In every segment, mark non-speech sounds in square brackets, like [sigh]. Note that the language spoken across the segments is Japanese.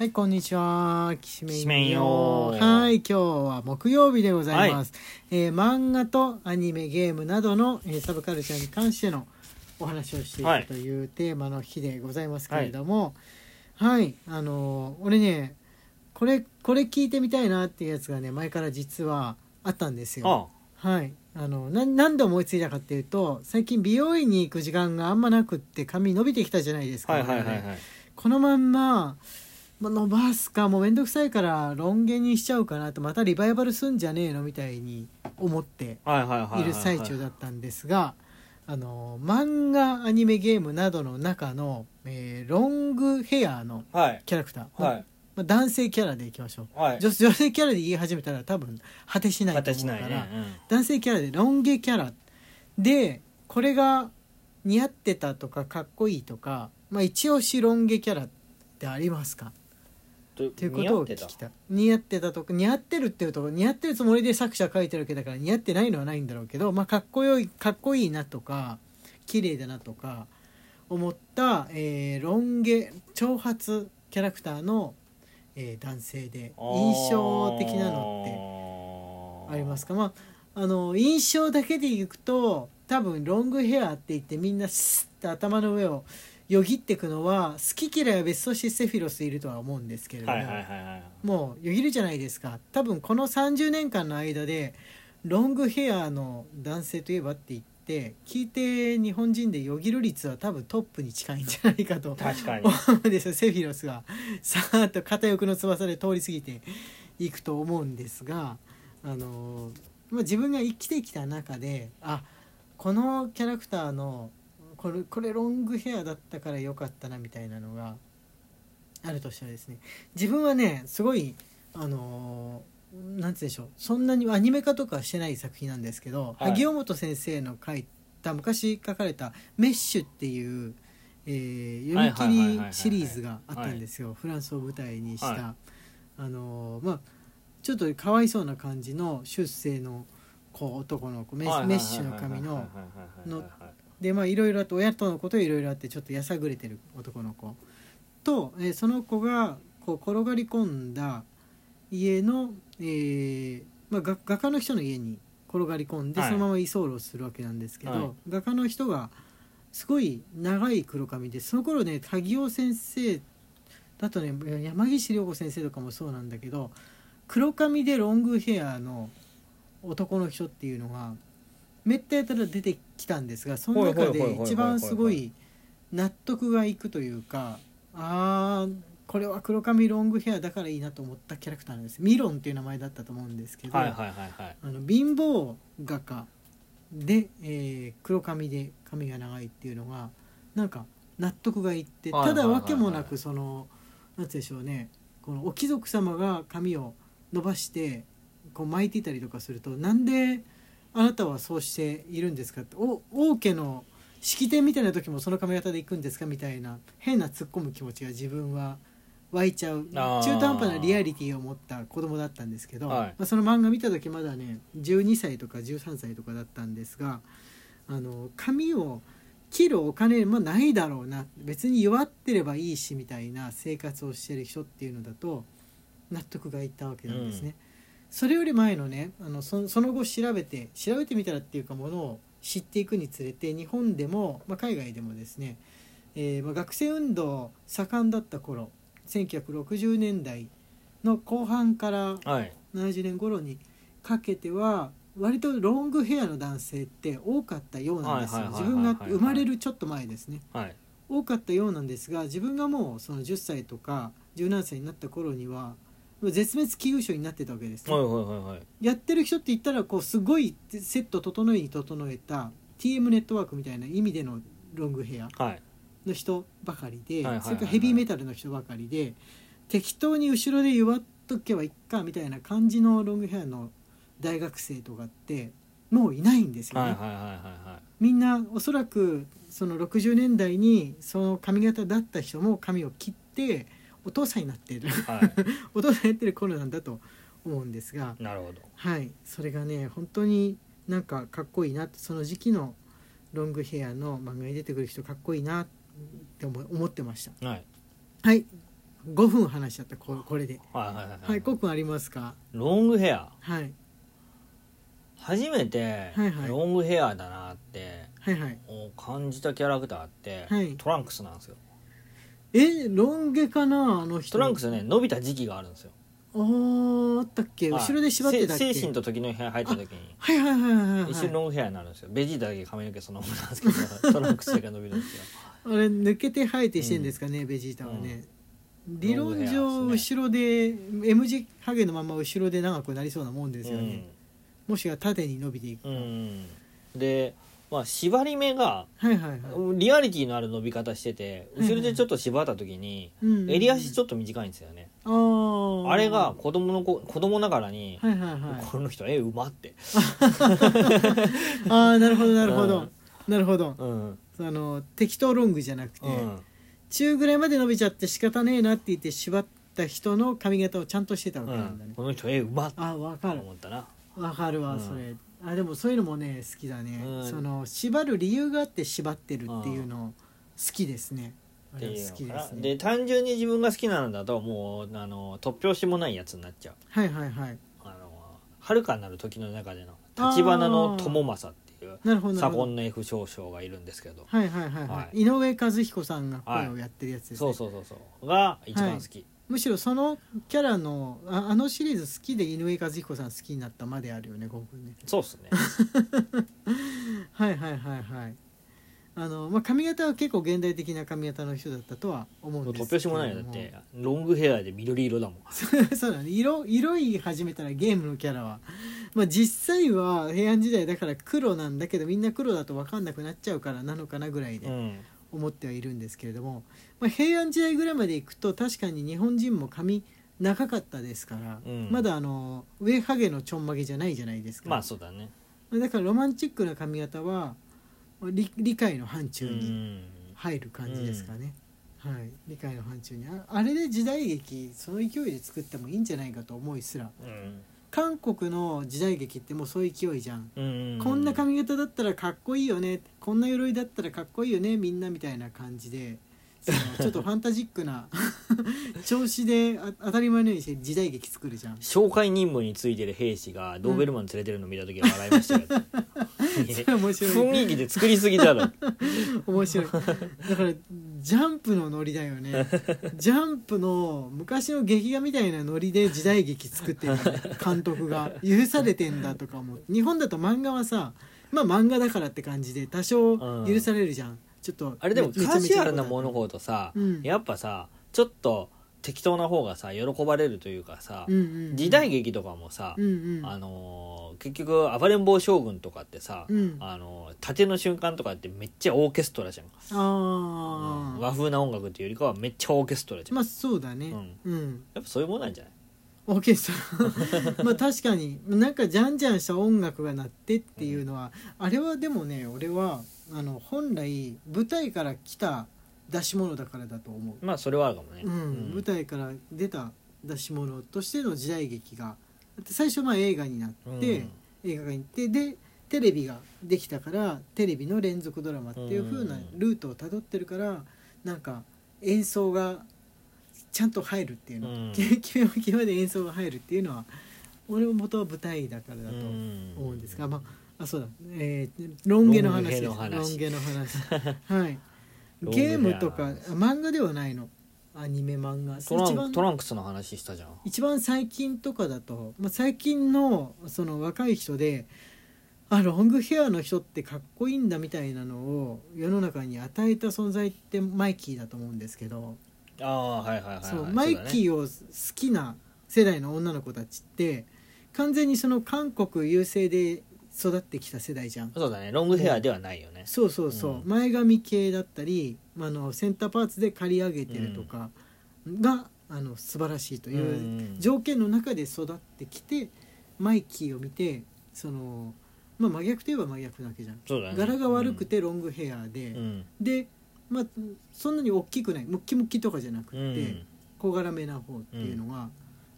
はい、こんにちは。きしめんんよよ。はい、今日は木曜日でございます。えー漫画とアニメ、ゲームなどの、えーサブカルチャーに関してのお話をしていはいくというテーマの日でございますけれども、はい、あのー俺ね、これ、これ聞いてみたいなっていうやつがね、前から実はあったんですよ。あはい。あの、な、なんで思いついたかっていうと、最近美容院に行く時間があんまなくって髪伸びてきたじゃないですか。はいはいはいはいこのまんま、まあ、伸ばすかもうめんどくさいからロン毛にしちゃうかなとまたリバイバルすんじゃねえのみたいに思ってはいる最中だったんですがあの漫画アニメゲームなどの中の、えーロングヘアのはい。キャラクター、はい。まあ、男性キャラでいきましょう、はい。女女性キャラで言い始めたら多分果てしないと形思うから、ないね。男性キャラでロン毛キャラでこれが似合ってたとかかっこいいとか、まあ、一押しロン毛キャラってありますか？ということを聞きたい。似合ってた。とか似合ってるっていうとこ似合ってるつもりで作者書いてるわけだから似合ってないのはないんだろうけど、まあ、かっこよいかっこいいなとか綺麗だなとか思った、えーロン毛長髪キャラクターの、えー男性で印象的なのってありますか？まああの印象だけでいくと多分ロングヘアって言ってみんなスッて頭の上をよぎっていくのは好き嫌いは別としてセフィロスいるとは思うんですけれども、はいはいはいはい。もうよぎるじゃないですか。多分この30年間の間でロングヘアの男性といえばって言って聞いて日本人でよぎる率は多分トップに近いんじゃないかと確かに。思うんですよセフィロスが。さーっと片翼の翼で通り過ぎていくと思うんですがあのーまあ、自分が生きてきた中であこのキャラクターのこれこれロングヘアだったから良かったなみたいなのがあるとしたらですね自分はねすごいあのーなんて言うんでしょうそんなにアニメ化とかはしてない作品なんですけど、はい。萩尾本先生の書いた昔書かれた「メッシュ」っていう、えー読み切りシリーズがあったんですよ。フランスを舞台にした、はあのーまあちょっとかわいそうな感じの出世の子男の子メッメッシュの髪ののでまあいろいろあって親とのこといろいろあってちょっとやさぐれてる男の子。と、えーその子がこう転がり込んだ家の、えーまあ、画画家の人の家に転がり込んで、はい。そのまま居候するわけなんですけど、はい。画家の人がすごい長い黒髪でその頃ね萩尾先生だとね山岸涼子先生とかもそうなんだけど黒髪でロングヘアの男の人っていうのがめったやたら出てきたんですがその中で一番すごい納得がいくというかあーこれは黒髪ロングヘアだからいいなと思ったキャラクターなんです。ミロンっていう名前だったと思うんですけど、はいはいはいはい。あの貧乏画家で、えー黒髪で髪が長いっていうのがなんか納得がいってただわけもなくそのなんて言うんでしょうねこのお貴族様が髪を伸ばしてこう巻いていたりとかするとなんであなたはそうしているんですか？ってお王家の式典みたいな時もその髪型で行くんですかみたいな変な突っ込む気持ちが自分は湧いちゃう中途半端なリアリティを持った子供だったんですけど、はい。まあ、その漫画見た時まだね12歳とか13歳とかだったんですがあの髪を切るお金もないだろうな別に弱ってればいいしみたいな生活をしてる人っていうのだと納得がいったわけなんですね。それより前のねあのそその後調べて調べてみたらっていうかものを知っていくにつれて日本でも、まあ、海外でもですね、えーまあ、学生運動盛んだった頃1960年代の後半からはい。70年頃にかけては割とロングヘアの男性って多かったようなんですよ。自分が生まれるちょっと前ですね。はい。多かったようなんですが自分がもうその10歳とか17歳になった頃には絶滅危惧種になってたわけです。ね、はいはいはいはい。やってる人って言ったらこうすごいセット整えに整えた TM ネットワークみたいな意味でのロングヘアはい。の人ばかりで、それからヘビーメタルの人ばかりで適当に後ろで弱っとけばいっかみたいな感じのロングヘアの大学生とかってもういないんですよね。みんなおそらくその60年代にその髪型だった人も髪を切ってお父さんになってる。はい。[laughs] お父さんやってる頃なんだと思うんですがなるほど。はい。それがね本当になんかかっこいいなってその時期のロングヘアの漫画に出てくる人かっこいいなって思思ってました。はい。はい。5分話しちゃったここれで。はいはいはいはい。コッありますか？ロングヘア？はい。初めてロングヘアだなってはいはい。感じたキャラクターってはい。トランクスなんですよえロン毛かなあの人。トランクスね伸びた時期があるんですよ。あーあったっけ？はい。後ろで縛ってたっけ？せ精神と時の部屋入った時に。はいはいはいはいはい。一瞬ロングヘアになるんですよ。ベジータだけ髪の毛そのままなんですけど [laughs] トランクスだけ伸びるんですよ。あれ抜けて生えてしてんですかね、ベジータはね、理論上後ろで M 字ハゲのまま後ろで長くなりそうなもんですよね、もしくは縦に伸びていくうん、うん、でまあ縛り目がリアリティのある伸び方してて後ろでちょっと縛った時にうん襟足ちょっと短いんですよね。あれが子供の子子供ながらにこの人えうまって。[laughs] ああなるほどなるほど、うん。なるほど。うん。あの適当ロングじゃなくて、うん。中ぐらいまで伸びちゃって仕方ねえなって言って縛った人の髪型をちゃんとしてたわけなんだね、この人えうまってあわかる思ったなわかるわ、うんそれあでもそういうのもね好きだね、うん。その縛る理由があって縛ってるっていうの好きですね。あってれはいうのかな。好きですねで単純に自分が好きなのだともうあの突拍子もないやつになっちゃう。はいはいはい。あの遥かなる時の中での立花の友政っていうなるほどなるほど。左近の F 少将がいるんですけど。はいはいはいはい、はい。井上和彦さんが声をやってるやつですね、そうそうそうそう。が一番好き、むしろそのキャラのああのシリーズ好きで井上和彦さん好きになったまであるよねね。そうっすね。[laughs] はいはいはいはい。あの、まあ、髪型は結構現代的な髪型の人だったとは思うん突ですけれども。拍子もないよ。だってロングヘアで緑色だもん。[laughs] そうだね。色色い始めたらゲームのキャラは、まあ、実際は平安時代だから黒なんだけどみんな黒だと分かんなくなっちゃうからなのかなぐらいうでん思ってはいるんですけれども、まあ、平安時代ぐらいまでいくと確かに日本人も髪長かったですから、うん。まだあの上ハゲのちょんまげじゃないじゃないですか、まあそうだね。だからロマンチックな髪型は理理解の範う疇にん。入る感じですかね、はい。理解の範疇に。ああれで時代劇その勢いで作ってもいいんじゃないかと思いすら。うん韓国の時代劇ってもうそういう勢いじゃん、うんこんな髪型だったらかっこいいよね。こんな鎧だったらかっこいいよね。みんなみたいな感じでその [laughs] ちょっとファンタジックな [laughs] 調子であ当たり前のようにして時代劇作るじゃん。紹介任務についてる兵士がドーベルマン連れてるの見た時は笑いました雰囲気で作りすぎだろ [laughs] 面白い。だからジャンプのノリだよね。[laughs] ジャンプの昔の劇画みたいなノリで時代劇作ってる [laughs] 監督が。許されてんだとか思う日本だと漫画はさまあ漫画だからって感じで多少許されるじゃん、ちょっとあれでもカジュアルなものほどさ、うん。やっぱさちょっと適当な方がさ喜ばれるというかさ、うんうんうん。時代劇とかもさ、うんうん。あのー結局暴れん坊将軍とかってさ、うん。あのー盾の瞬間とかってめっちゃオーケストラじゃん、ああ、和風な音楽っていうよりかはめっちゃオーケストラじゃん、まあそうだね。うん、やっぱそういうもんなんじゃない？オーケストラ。[laughs] まあ確かになんかじゃんじゃんした音楽が鳴ってっていうのは、あれはでもね俺はあの本来舞台から来た出し物だからだと思う、まあそれはあるかもね、うん。舞台から出た出し物としての時代劇が最初まあ映画になって、映画館に行ってでテレビができたからテレビの連続ドラマっていう風なルートをたどってるからなんか演奏がちゃんと入るっていうの、うん。決め決めで演奏が入るっていうのは俺も元は舞台だからだとうん。思うんですが、まああそうだ、えー、ロン毛の話です。ロン毛の話。ロン毛の話。はい。[laughs] ゲームとか漫画ではないのアニメ漫画。トラン一番トランクスの話したじゃん。一番最近とかだと、まあ、最近のその若い人であロングヘアの人ってかっこいいんだみたいなのを世の中に与えた存在ってマイキーだと思うんですけど、ああはいはいはいはい。そうマイキーーを好きな世代の女の子たちって完全にその韓国優勢で育ってきた世代じゃん。そうだね。ロングヘアではないよね、そうそうそう、うん。前髪系だったりあのセンターパーツで刈り上げてるとかが、あの素晴らしいといううん条件の中で育ってきてマイキーを見てその、まあ、真逆といえば真逆なわけじゃん、そうだね。柄が悪くてロングヘアで、うん。で、まあ、そんなに大きくない。ムッキムキとかじゃなくて、うん。小柄めな方っていうのが、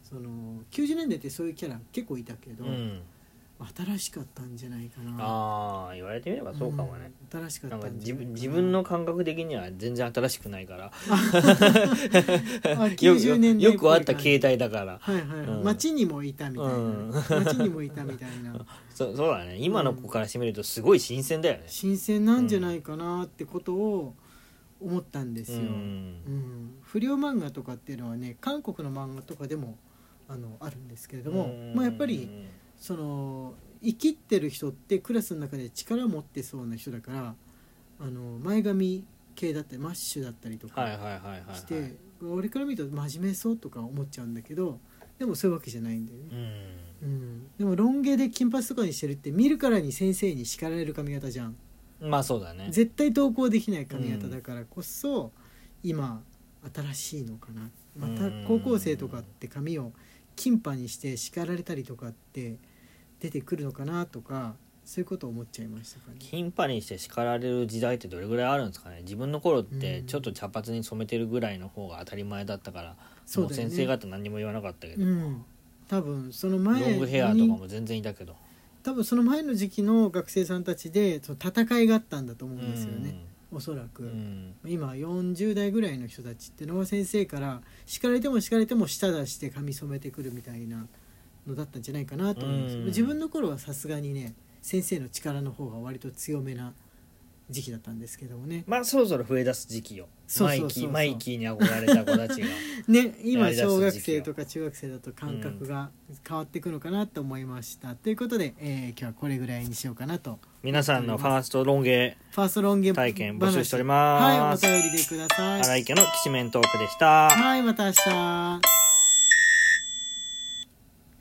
その90年代ってそういうキャラ結構いたけど、うん新しかったんじゃないかな。ああ言われてみればそうかもね、うん新しかったないかな。自分自分の感覚的には全然新しくないから。[laughs] あ90年代よよくあった系携帯だから。はいはい。はい、うん。街にもいたみたいな、うん。街にもいたみたいな。[laughs] そそうだね。今の子からしてみるとすごい新鮮だよね。新鮮なんじゃないかなってことを思ったんですよ、ううんん。不良漫画とかっていうのはね韓国の漫画とかでもあのあるんですけれども、うん。まあ、やっぱりその生きってる人ってクラスの中で力を持ってそうな人だからあの前髪系だったりマッシュだったりとはいかして、俺から見ると真面目そうとか思っちゃうんだけどでもそういうわけじゃないんだよね、うん。うん、でもロン毛で金髪とかにしてるって見るからに先生に叱られる髪型じゃん。まあそうだね。絶対投稿できない髪型だからこそ、今新しいのかな。またうん。高校生とかって髪を金パにして叱られたりとかって出てくるのかなとかそういうことを思っちゃいましたかね。金パにして叱られる時代ってどれぐらいあるんですかね。自分の頃ってうん。ちょっと茶髪に染めてるぐらいの方が当たり前だったから、そうだよね。もう先生方何にも言わなかったけど、うん。多分そのロ前ングヘアとかにも全然いたけど。多分その前の時期の学生さんたちでその戦いがあったんだと思うんですよね、おそらく、うん。うん今40代ぐらいの人たちってのは先生から叱られても叱られても舌出して髪染めてくるみたいなのだったんじゃないかなと思うんですうん。自分の頃はさすがにね先生の力の方が割と強めな時期だったんですけどもね。まあそろそろ増え出す時期よ。マイキーマイキーに憧れた子たちが [laughs] ね今小学生とか中学生だと感覚が変わっていくのかなと思いました、ということで、えー今日はこれぐらいにしようかなと。皆さんのファーストロン毛ファーストロン毛体験募集しております。はいお便りでください。荒井家のきしめんトークでした。はいまた明日